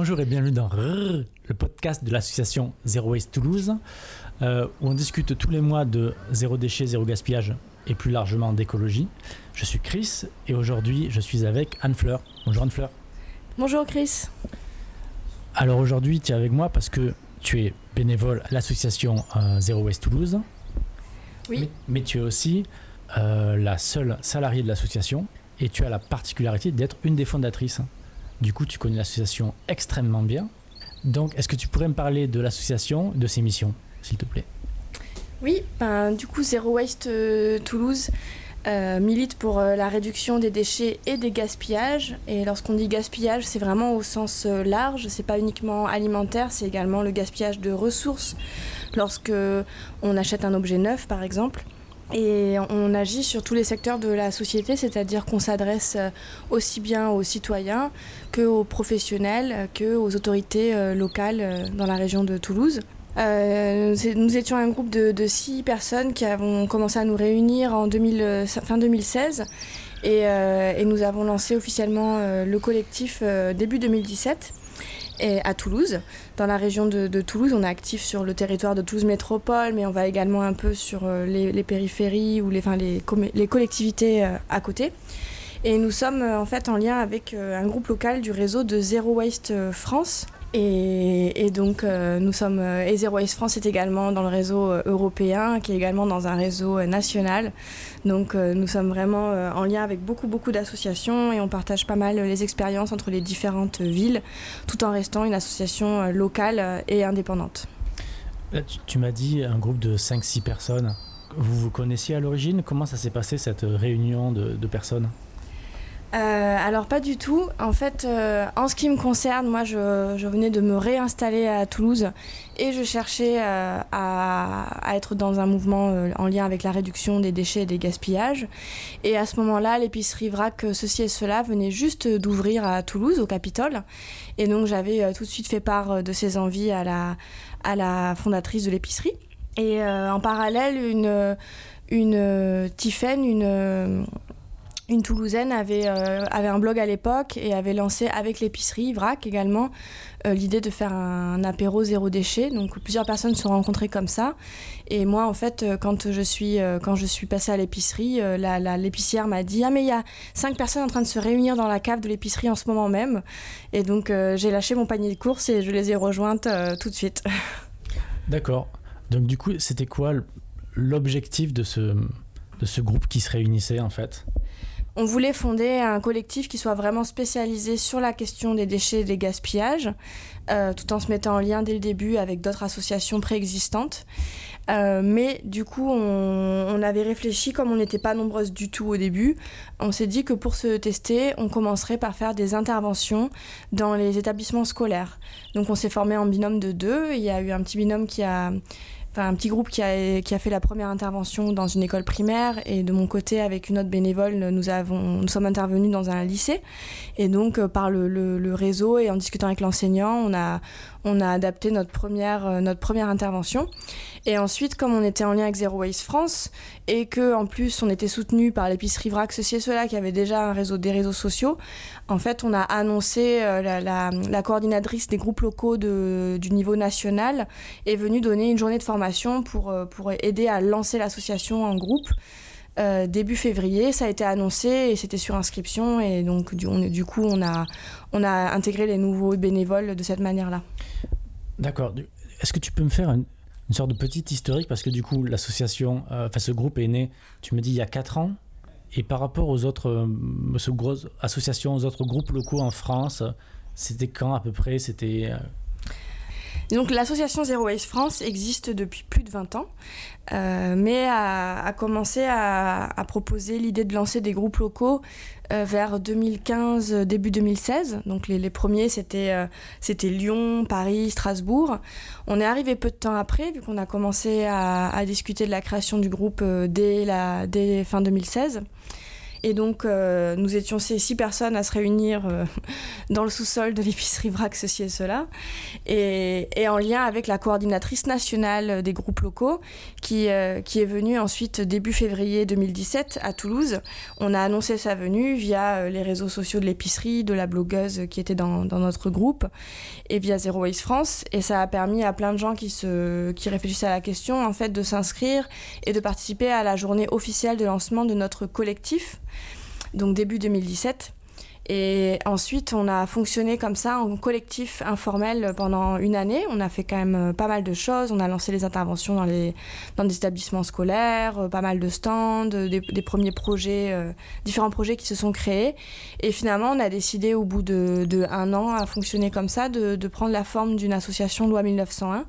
Bonjour et bienvenue dans le podcast de l'association Zero Waste Toulouse, euh, où on discute tous les mois de zéro déchet, zéro gaspillage et plus largement d'écologie. Je suis Chris et aujourd'hui je suis avec Anne-Fleur. Bonjour Anne-Fleur. Bonjour Chris. Alors aujourd'hui tu es avec moi parce que tu es bénévole à l'association euh, Zero Waste Toulouse. Oui. Mais, tu es aussi euh, la seule salariée de l'association et tu as la particularité d'être une des fondatrices. Du coup, tu connais l'association extrêmement bien. Donc, est-ce que tu pourrais me parler de l'association, de ses missions, s'il te plaît? Oui, ben, du coup, Zero Waste euh, Toulouse euh, milite pour euh, la réduction des déchets et des gaspillages. Et lorsqu'on dit gaspillage, c'est vraiment au sens large. C'est pas uniquement alimentaire, c'est également le gaspillage de ressources. Lorsque on achète un objet neuf, par exemple. Et on agit sur tous les secteurs de la société, c'est-à-dire qu'on s'adresse euh, aussi bien aux citoyens qu'aux professionnels, euh, qu'aux autorités euh, locales dans la région de Toulouse. nous étions un groupe de, six personnes qui avons commencé à nous réunir en fin 2016 et, et, nous avons lancé officiellement le collectif début 2017 et à Toulouse. Dans la région de, Toulouse, on est actif sur le territoire de Toulouse Métropole, mais on va également un peu sur euh, les, périphéries ou les, les collectivités euh, à côté. Et nous sommes euh, en fait en lien avec un groupe local du réseau de Zero Waste France, et, donc, euh, nous sommes. Euh, et Zero Waste France est également dans le réseau euh, européen, qui est également dans un réseau national. Donc, nous sommes vraiment en lien avec beaucoup, beaucoup d'associations et on partage pas mal les expériences entre les différentes villes, tout en restant une association locale et indépendante. tu, m'as dit un groupe de 5-6 personnes. Vous vous connaissiez à l'origine? Comment ça s'est passé cette réunion de personnes? Euh, alors pas du tout. En fait, euh, en ce qui me concerne, moi je, venais de me réinstaller à Toulouse et je cherchais euh, à, être dans un mouvement en lien avec la réduction des déchets et des gaspillages. Et à ce moment-là, l'épicerie Vrac Ceci et Cela venait juste d'ouvrir à Toulouse, au Capitole. Et donc j'avais tout de suite fait part de ces envies à la, fondatrice de l'épicerie. Et en parallèle, une, une Tiffaine, une une Toulousaine avait, euh, avait un blog à l'époque et avait lancé avec l'épicerie Vrac également euh, l'idée de faire un, apéro zéro déchet. Donc plusieurs personnes se sont rencontrées comme ça. Et moi, en fait, euh, quand je suis, passée à l'épicerie, l'épicière m'a dit Ah, mais il y a cinq personnes en train de se réunir dans la cave de l'épicerie en ce moment même. Et donc j'ai lâché mon panier de courses et je les ai rejointes tout de suite. D'accord. Donc du coup, c'était quoi l'objectif de ce, de ce groupe qui se réunissait en fait? On voulait fonder un collectif qui soit vraiment spécialisé sur la question des déchets et des gaspillages, euh, tout en se mettant en lien dès le début avec d'autres associations préexistantes. Euh, mais du coup, on, avait réfléchi, comme on n'était pas nombreuses du tout au début, on s'est dit que pour se tester, on commencerait par faire des interventions dans les établissements scolaires. Donc on s'est formé en binôme de deux. Il y a eu un petit binôme qui a un petit groupe qui a, qui a fait la première intervention dans une école primaire et de mon côté avec une autre bénévole nous avons nous sommes intervenus dans un lycée. Et donc euh, par le, le, réseau et en discutant avec l'enseignant on a on a adapté notre première euh, notre première intervention. Et ensuite comme on était en lien avec Zero Waste France et que en plus on était soutenu par l'épicerie Vrac ceci et cela qui avait déjà un réseau des réseaux sociaux en fait on a annoncé euh, la, coordinatrice des groupes locaux du niveau national est venue donner une journée de formation pour, euh, pour aider à lancer l'association en groupe. Euh, début février, ça a été annoncé et c'était sur inscription et donc du, on, du coup on a, on a intégré les nouveaux bénévoles de cette manière-là. D'accord. Est-ce que tu peux me faire une, sorte de petite historique? Parce que du coup l'association, enfin ce groupe est né, tu me dis il y a 4 ans et par rapport aux autres grosses associations, aux autres groupes locaux en France, c'était quand à peu près? C'était donc l'association Zero Waste France existe depuis plus de 20 ans, euh, mais a, commencé à, proposer l'idée de lancer des groupes locaux euh, vers 2015, début 2016. Donc les, premiers, c'était euh, c'était Lyon, Paris, Strasbourg. On est arrivé peu de temps après, vu qu'on a commencé à, discuter de la création du groupe dès, la, dès fin 2016. Et donc, euh, nous étions ces six personnes à se réunir euh, dans le sous-sol de l'épicerie VRAC, ceci et cela. Et, en lien avec la coordinatrice nationale des groupes locaux, qui, euh, est venue ensuite début février 2017 à Toulouse. On a annoncé sa venue via les réseaux sociaux de l'épicerie, de la blogueuse qui était dans, dans, notre groupe, et via Zero Waste France. Et ça a permis à plein de gens qui, se, qui réfléchissaient à la question, en fait, de s'inscrire et de participer à la journée officielle de lancement de notre collectif donc début 2017. Et ensuite, on a fonctionné comme ça en collectif informel pendant une année. On a fait quand même euh, pas mal de choses. On a lancé les interventions dans, les, dans des établissements scolaires, euh, pas mal de stands, euh, des, premiers projets, différents projets qui se sont créés. Et finalement, on a décidé au bout de, un an à fonctionner comme ça, de, de prendre la forme d'une association loi 1901.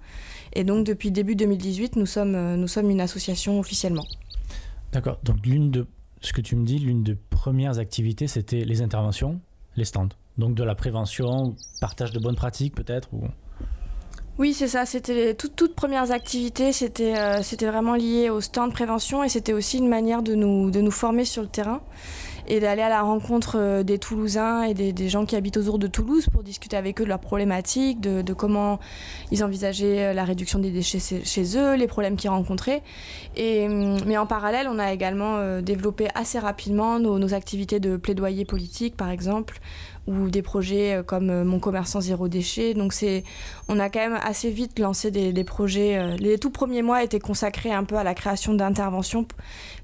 Et donc, depuis début 2018, nous sommes, nous sommes une association officiellement. D'accord. Donc, l'une de ce que tu me dis, l'une des premières activités, c'était les interventions, les stands. Donc de la prévention, partage de bonnes pratiques peut-être ou... Oui, c'est ça. C'était les toutes, toutes premières activités. C'était euh, c'était vraiment lié au stand prévention et c'était aussi une manière de nous, de nous former sur le terrain et d'aller à la rencontre euh, des Toulousains et des, gens qui habitent autour de Toulouse pour discuter avec eux de leurs problématiques, de, comment ils envisageaient euh, la réduction des déchets chez eux, les problèmes qu'ils rencontraient. Hum, mais en parallèle, on a également euh, développé assez rapidement nos activités de plaidoyer politique, par exemple, ou des projets euh, comme euh, Mon commerçant zéro déchet. Donc c'est, on a quand même assez vite lancé des, des, projets. Euh, les tout premiers mois étaient consacrés un peu à la création d'interventions,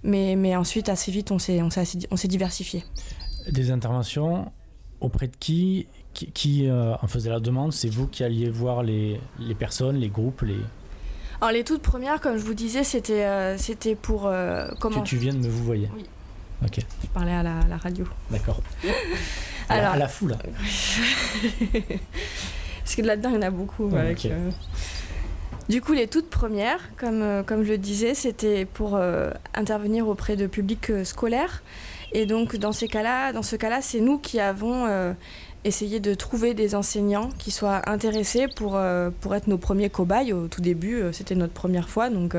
mais, mais ensuite assez vite on s'est, on s'est, on s'est diversifié. Des interventions auprès de qui qui, qui euh, en faisait la demande? C'est vous qui alliez voir les, les, personnes, les groupes, les... Alors les toutes premières, comme je vous disais, c'était, euh, c'était pour euh, comment tu, tu, viens de me vous voyez. Oui. Ok. Je parlais à la, la radio. D'accord. La, à la foule. Parce que là-dedans, il y en a beaucoup. Oh, avec, okay. euh... Du coup, les toutes premières, comme, euh, comme je le disais, c'était pour euh, intervenir auprès de publics euh, scolaires. Et donc, dans, ces cas-là, dans ce cas-là, c'est nous qui avons essayé de trouver des enseignants qui soient intéressés pour, pour être nos premiers cobayes. Au tout début, c'était notre première fois. Donc,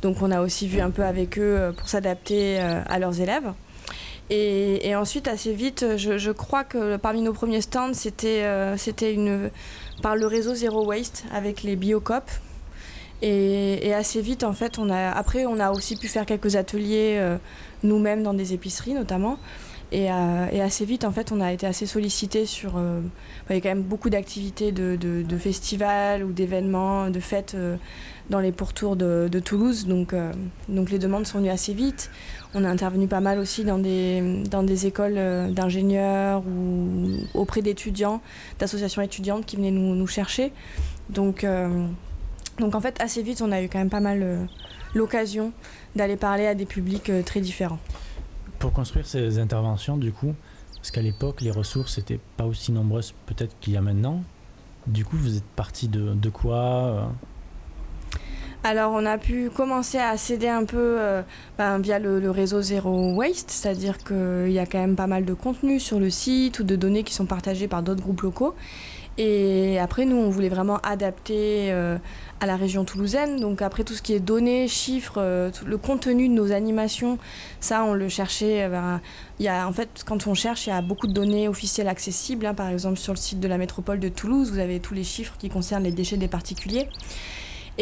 donc, on a aussi vu un peu avec eux pour s'adapter à leurs élèves. Et, ensuite, assez vite, je, crois que parmi nos premiers stands, c'était euh, par le réseau Zero Waste avec les Biocop. Et, assez vite, en fait, on a, après, on a aussi pu faire quelques ateliers euh, nous-mêmes dans des épiceries, notamment. Et, euh, et, assez vite, en fait, on a été assez sollicité sur. Il y a quand même beaucoup d'activités de, festivals ou d'événements, de fêtes dans les pourtours de, Toulouse. Donc les demandes sont venues assez vite. On a intervenu pas mal aussi dans des, dans des écoles euh, d'ingénieurs ou auprès d'étudiants, d'associations étudiantes qui venaient nous, chercher. Donc, euh, donc en fait, assez vite, on a eu quand même pas mal euh, l'occasion d'aller parler à des publics très différents. Pour construire ces interventions, du coup, parce qu'à l'époque, les ressources n'étaient pas aussi nombreuses peut-être qu'il y a maintenant. Du coup, vous êtes parti de, quoi alors on a pu commencer à céder un peu euh, ben, via le, réseau Zero Waste, c'est-à-dire qu'il y a quand même pas mal de contenu sur le site ou de données qui sont partagées par d'autres groupes locaux. Et après, nous, on voulait vraiment adapter euh, à la région toulousaine. Donc après, tout ce qui est données, chiffres, euh, le contenu de nos animations, ça, on le cherchait. Il y a, en fait, quand on cherche, il y a beaucoup de données officielles accessibles. Hein. Par exemple, sur le site de la métropole de Toulouse, vous avez tous les chiffres qui concernent les déchets des particuliers.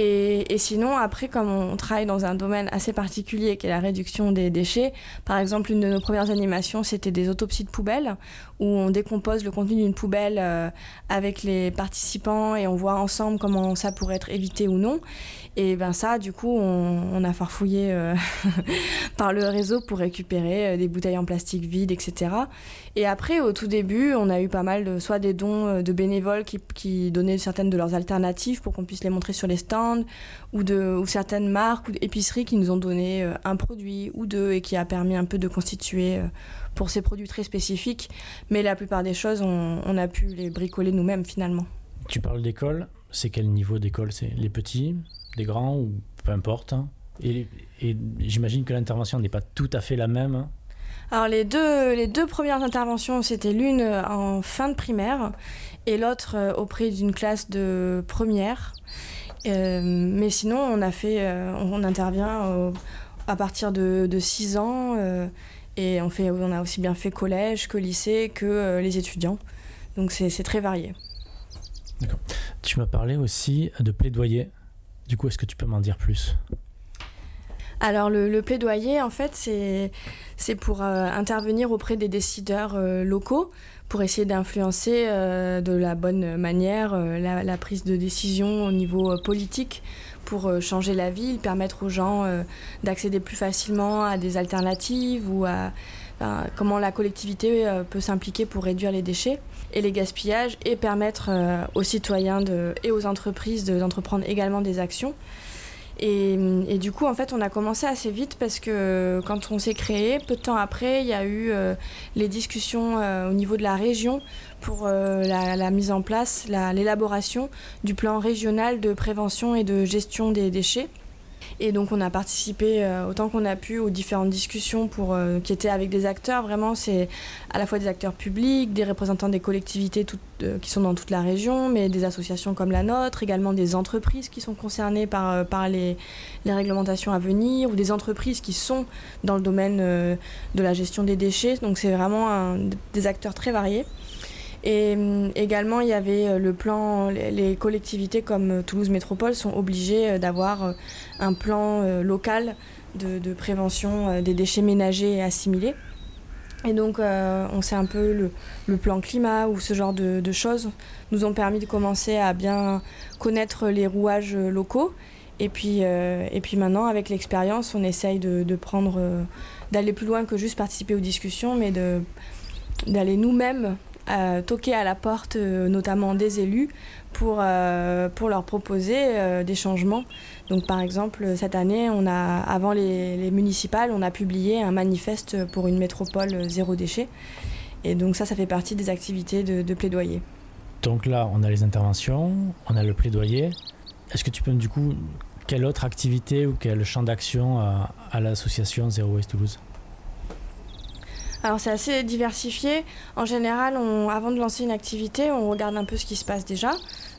Et, sinon, après, comme on travaille dans un domaine assez particulier qui est la réduction des déchets, par exemple, une de nos premières animations, c'était des autopsies de poubelles, où on décompose le contenu d'une poubelle euh, avec les participants et on voit ensemble comment ça pourrait être évité ou non. Et ben ça, du coup, on, on a farfouillé euh, par le réseau pour récupérer euh, des bouteilles en plastique vides, etc. Et après, au tout début, on a eu pas mal de, soit des dons de bénévoles qui, donnaient certaines de leurs alternatives pour qu'on puisse les montrer sur les stands, ou, de, certaines marques ou épiceries qui nous ont donné euh, un produit ou deux et qui a permis un peu de constituer euh, pour ces produits très spécifiques. Mais la plupart des choses, on, a pu les bricoler nous-mêmes finalement. Tu parles d'école, c'est quel niveau d'école? C'est les petits, des grands ou peu importe hein? Et, et j'imagine que l'intervention n'est pas tout à fait la même. Alors les deux, les deux premières interventions, c'était l'une en fin de primaire et l'autre auprès d'une classe de première. Euh, mais sinon, on a fait, euh, on intervient à partir de, de 6 ans. Euh, Et on, fait, on a aussi bien fait collège que lycée que les étudiants. Donc c'est très varié. D'accord. Tu m'as parlé aussi de plaidoyer. Du coup, est-ce que tu peux m'en dire plus? Alors le, plaidoyer, en fait, c'est pour intervenir auprès des décideurs locaux pour essayer d'influencer euh, de la bonne manière euh, la, prise de décision au niveau euh, politique pour changer la ville, permettre aux gens d'accéder plus facilement à des alternatives ou à comment la collectivité peut s'impliquer pour réduire les déchets et les gaspillages et permettre aux citoyens de, et aux entreprises d'entreprendre également des actions. Et, du coup, en fait, on a commencé assez vite parce que quand on s'est créé, peu de temps après, il y a eu euh, les discussions euh, au niveau de la région pour euh, la, mise en place, l'élaboration du plan régional de prévention et de gestion des déchets. Et donc on a participé euh, autant qu'on a pu aux différentes discussions pour, euh, qui étaient avec des acteurs. Vraiment, c'est à la fois des acteurs publics, des représentants des collectivités euh, qui sont dans toute la région, mais des associations comme la nôtre, également des entreprises qui sont concernées par, les, réglementations à venir, ou des entreprises qui sont dans le domaine de la gestion des déchets. Donc c'est vraiment des acteurs très variés. Et euh, également, il y avait euh, le plan, les collectivités comme euh, Toulouse Métropole sont obligées d'avoir un plan local de, prévention des déchets ménagers et assimilés. Et donc, on sait un peu le, plan climat ou ce genre de, choses nous ont permis de commencer à bien connaître les rouages locaux. Et puis, et puis maintenant, avec l'expérience, on essaye de, prendre, d'aller plus loin que juste participer aux discussions, mais d'aller nous-mêmes toquer à la porte, euh, notamment des élus, pour, euh, pour leur proposer euh, des changements. Donc par exemple, cette année, on a, avant les, municipales, on a publié un manifeste pour une métropole zéro déchet. Et donc ça, ça fait partie des activités de, plaidoyer. Donc là, on a les interventions, on a le plaidoyer. Est-ce que tu peux du coup, quelle autre activité ou quel champ d'action à l'association Zéro Waste Toulouse? Alors c'est assez diversifié. En général, avant de lancer une activité, on regarde un peu ce qui se passe déjà.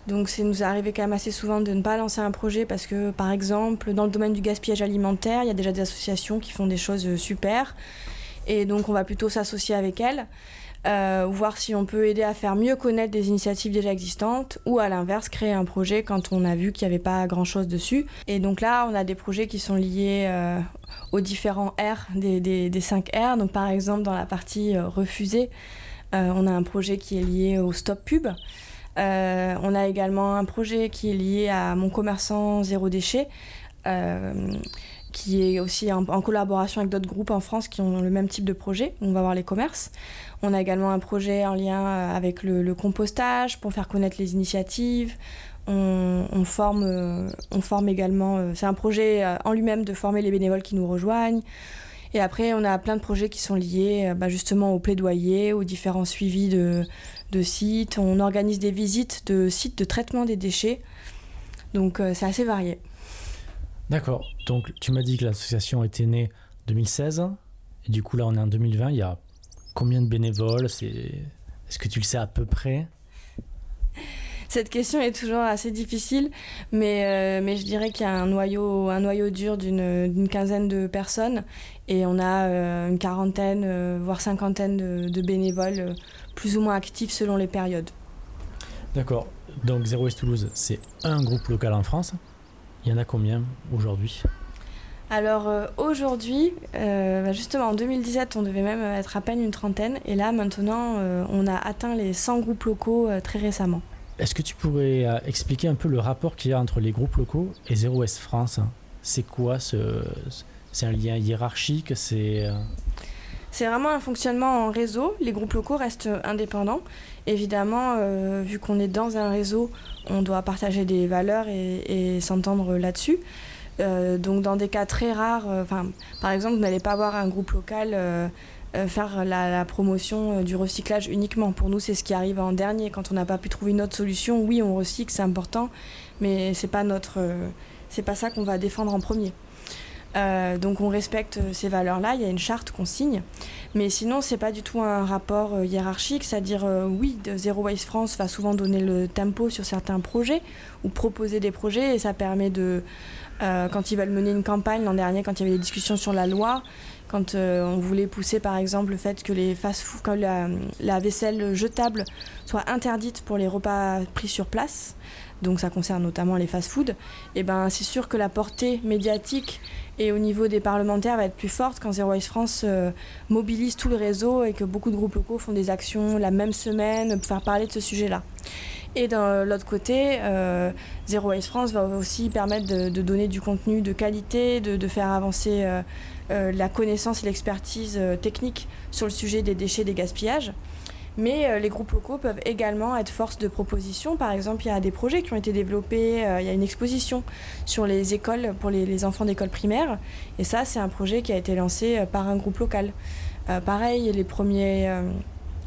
Donc c'est nous arrivé quand même assez souvent de ne pas lancer un projet parce que par exemple dans le domaine du gaspillage alimentaire, il y a déjà des associations qui font des choses euh, super. Et donc on va plutôt s'associer avec elles. Euh, voir si on peut aider à faire mieux connaître des initiatives déjà existantes ou à l'inverse créer un projet quand on a vu qu'il n'y avait pas grand chose dessus. Et donc là, on a des projets qui sont liés euh, aux différents R des, des, 5 R. Donc par exemple, dans la partie euh, refusée, on a un projet qui est lié au stop pub. on a également un projet qui est lié à mon commerçant zéro déchet qui est aussi en, collaboration avec d'autres groupes en France qui ont le même type de projet. On va voir les commerces. On a également un projet en lien euh, avec le, compostage pour faire connaître les initiatives. On, forme, euh, on forme également, euh, c'est un projet en lui-même de former les bénévoles qui nous rejoignent. Et après, on a plein de projets qui sont liés bah, justement au plaidoyer, aux différents suivis de, de, sites. On organise des visites de sites de traitement des déchets. Donc c'est assez varié. D'accord. Donc tu m'as dit que l'association était née en 2016. Et du coup là on est en 2020. Il y a Combien de bénévoles? Est-ce que tu le sais à peu près? Cette question est toujours assez difficile, mais, euh, mais je dirais qu'il y a un noyau, un noyau dur d'une quinzaine de personnes et on a euh, une quarantaine, euh, voire cinquantaine de, bénévoles plus ou moins actifs selon les périodes. D'accord. Donc Zero Waste Toulouse, c'est un groupe local en France. Il y en a combien aujourd'hui? Alors euh, aujourd'hui, euh, bah, justement en 2017, on devait même être à peine une trentaine. Et là, maintenant, euh, on a atteint les 100 groupes locaux très récemment. Est-ce que tu pourrais expliquer un peu le rapport qu'il y a entre les groupes locaux et Zero West France? C'est quoi ce... C'est un lien hiérarchique? C'est c'est vraiment un fonctionnement en réseau. Les groupes locaux restent indépendants. Évidemment, vu qu'on est dans un réseau, on doit partager des valeurs et s'entendre là-dessus. Euh, donc dans des cas très rares, euh, par exemple, vous n'allez pas voir un groupe local euh, faire la, promotion du recyclage uniquement. Pour nous, c'est ce qui arrive en dernier. Quand on n'a pas pu trouver une autre solution, oui, on recycle, c'est important, mais c'est pas notre, c'est pas ça qu'on va défendre en premier. Donc on respecte ces valeurs-là, il y a une charte qu'on signe, mais sinon c'est pas du tout un rapport hiérarchique, c'est-à-dire oui, Zero Waste France va souvent donner le tempo sur certains projets ou proposer des projets et ça permet de quand ils veulent mener une campagne l'an dernier, quand il y avait des discussions sur la loi, quand on voulait pousser par exemple le fait que les fast que la, vaisselle jetable soit interdite pour les repas pris sur place, donc ça concerne notamment les fast-foods, et eh ben c'est sûr que la portée médiatique et au niveau des parlementaires va être plus forte quand Zero Waste France euh, mobilise tout le réseau et que beaucoup de groupes locaux font des actions la même semaine pour faire parler de ce sujet-là. Et d'un l'autre côté, euh, Zero Waste France va aussi permettre de, donner du contenu de qualité, de, faire avancer euh, la connaissance et l'expertise technique sur le sujet des déchets, des gaspillages. Mais euh, les groupes locaux peuvent également être force de proposition. Par exemple, il y a des projets qui ont été développés. Euh, il y a une exposition sur les écoles pour les, enfants d'école primaire. Et ça, c'est un projet qui a été lancé euh, par un groupe local. pareil, les premiers.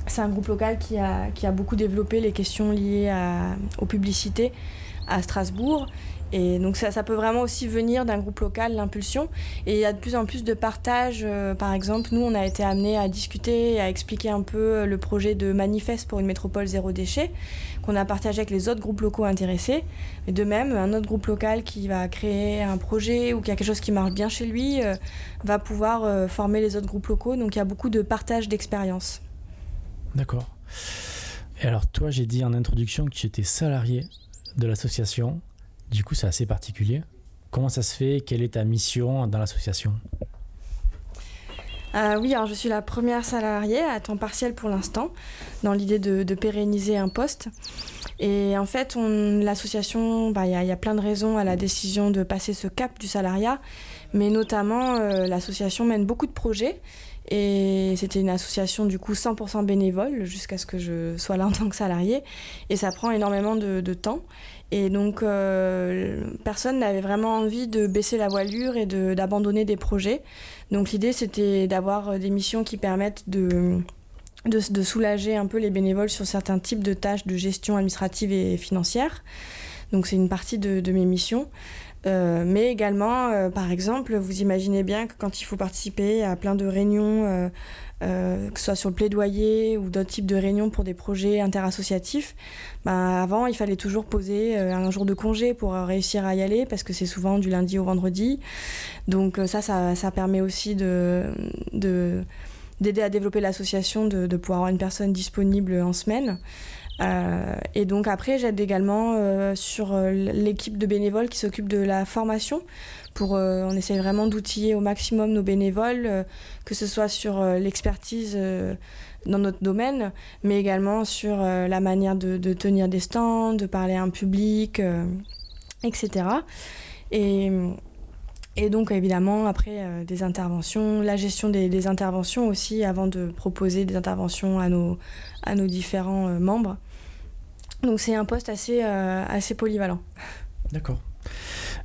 C'est un groupe local qui a, qui a beaucoup développé les questions liées aux publicités à Strasbourg et donc ça, ça peut vraiment aussi venir d'un groupe local, l'impulsion. Et il y a de plus en plus de partage. Euh, par exemple, nous, on a été amenés à discuter, à expliquer un peu euh, le projet de manifeste pour une métropole zéro déchet, qu'on a partagé avec les autres groupes locaux intéressés. Mais de même, un autre groupe local qui va créer un projet ou qui a quelque chose qui marche bien chez lui euh, va pouvoir former les autres groupes locaux. Donc il y a beaucoup de partage d'expériences. D'accord. Et alors toi, j'ai dit en introduction que tu étais salarié de l'association. Du coup, c'est assez particulier. Comment ça se fait? Quelle est ta mission dans l'association? Euh, oui, alors je suis la première salariée à temps partiel pour l'instant, dans l'idée de, pérenniser un poste. Et en fait, l'association, bah, il y, a plein de raisons à la décision de passer ce cap du salariat, mais notamment euh, l'association mène beaucoup de projets. Et c'était une association du coup 100% bénévole jusqu'à ce que je sois là en tant que salariée. Et ça prend énormément de, de temps. Et donc, euh, personne n'avait vraiment envie de baisser la voilure et d'abandonner des projets. Donc, l'idée, c'était d'avoir des missions qui permettent de, de, soulager un peu les bénévoles sur certains types de tâches de gestion administrative et financière. Donc, c'est une partie de, de mes missions. Euh, mais également, par exemple, vous imaginez bien que quand il faut participer à plein de réunions euh, que ce soit sur le plaidoyer ou d'autres types de réunions pour des projets interassociatifs, ben, avant il fallait toujours poser euh, un jour de congé pour euh, réussir à y aller parce que c'est souvent du lundi au vendredi. Donc ça, ça, permet aussi de, d'aider à développer l'association, de, de, pouvoir avoir une personne disponible en semaine. Et donc après, j'aide également sur l'équipe de bénévoles qui s'occupe de la formation pour, euh, on essaye vraiment d'outiller au maximum nos bénévoles, euh, que ce soit sur euh, l'expertise dans notre domaine, mais également sur la manière de, tenir des stands, de parler à un public, etc. Et, donc évidemment, après, des interventions, la gestion des, interventions aussi, avant de proposer des interventions à nos, à nos différents membres. Donc c'est un poste assez, assez polyvalent. D'accord.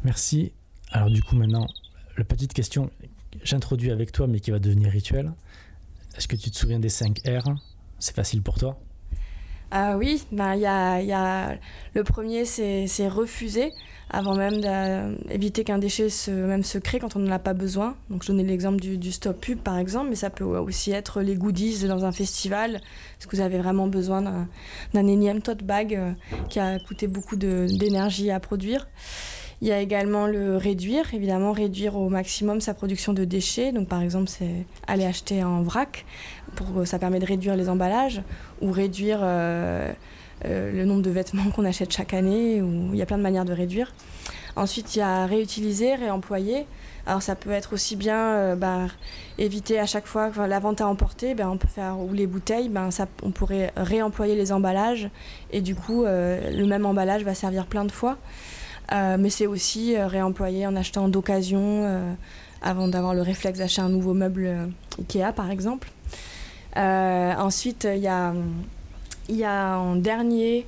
Merci. Alors du coup maintenant, la petite question j'introduis avec toi mais qui va devenir rituel. Est-ce que tu te souviens des 5 R? C'est facile pour toi ah oui, ben, y a, y a, le premier c'est refuser avant même d'éviter qu'un déchet se, même se crée quand on n'en a pas besoin. Donc je donnais l'exemple du, du, stop pub par exemple, mais ça peut aussi être les goodies dans un festival. Est-ce que vous avez vraiment besoin d'un énième tote bag euh, qui a coûté beaucoup d'énergie à produire il y a également le réduire, évidemment réduire au maximum sa production de déchets. Donc par exemple, c'est aller acheter en vrac, pour, ça permet de réduire les emballages ou réduire euh, euh, le nombre de vêtements qu'on achète chaque année. Ou, il y a plein de manières de réduire. Ensuite, il y a réutiliser, réemployer. Alors ça peut être aussi bien euh, bah, éviter à chaque fois la vente à emporter, ben, on peut faire ou les bouteilles, ben, on pourrait réemployer les emballages et du coup le même emballage va servir plein de fois. Euh, mais c'est aussi euh, réemployer en achetant d'occasion euh, avant d'avoir le réflexe d'acheter un nouveau meuble Ikea par exemple. ensuite, il y a, y a en dernier,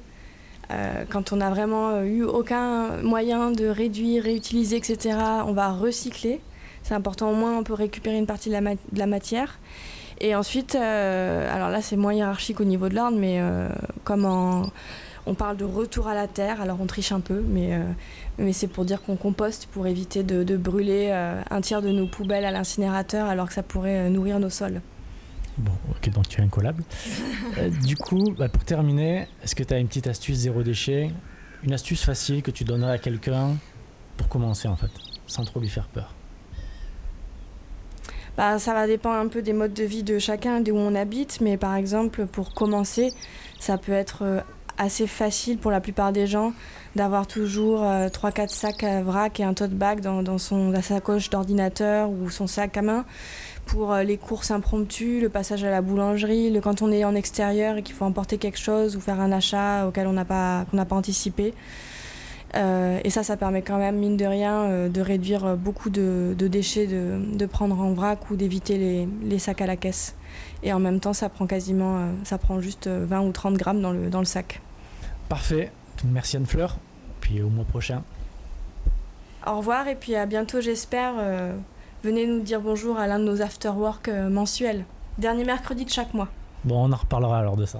quand on n'a vraiment eu aucun moyen de réduire, réutiliser, etc., on va recycler. C'est important, au moins on peut récupérer une partie de la, matière. Et ensuite, alors là c'est moins hiérarchique au niveau de l'ordre, mais comme en on parle de retour à la terre, alors on triche un peu, mais, euh, mais c'est pour dire qu'on composte pour éviter de, brûler euh, un tiers de nos poubelles à l'incinérateur alors que ça pourrait euh, nourrir nos sols. Bon, ok, donc tu es incollable. du coup, bah, pour terminer, est-ce que tu as une petite astuce zéro déchet? Une astuce facile que tu donnerais à quelqu'un pour commencer en fait sans trop lui faire peur? Bah, ça va dépendre un peu des modes de vie de chacun, d'où on habite, mais par exemple, pour commencer, ça peut être assez facile pour la plupart des gens d'avoir toujours 3-4 euh, sacs à vrac et un tote bag dans, dans son, sa sacoche d'ordinateur ou son sac à main pour euh, les courses impromptues, le passage à la boulangerie, le, quand on est en extérieur et qu'il faut emporter quelque chose ou faire un achat auquel on n'a pas, pas anticipé. Euh, et ça, ça permet quand même, mine de rien, de réduire beaucoup de, déchets, de, prendre en vrac ou d'éviter les, sacs à la caisse. Et en même temps, ça prend quasiment, ça prend juste 20 ou 30 grammes dans le, dans le sac. Parfait. Merci Anne-Fleur. Puis au mois prochain. Au revoir et puis à bientôt, j'espère. venez nous dire bonjour à l'un de nos after-work mensuels. Dernier mercredi de chaque mois. Bon, on en reparlera alors de ça.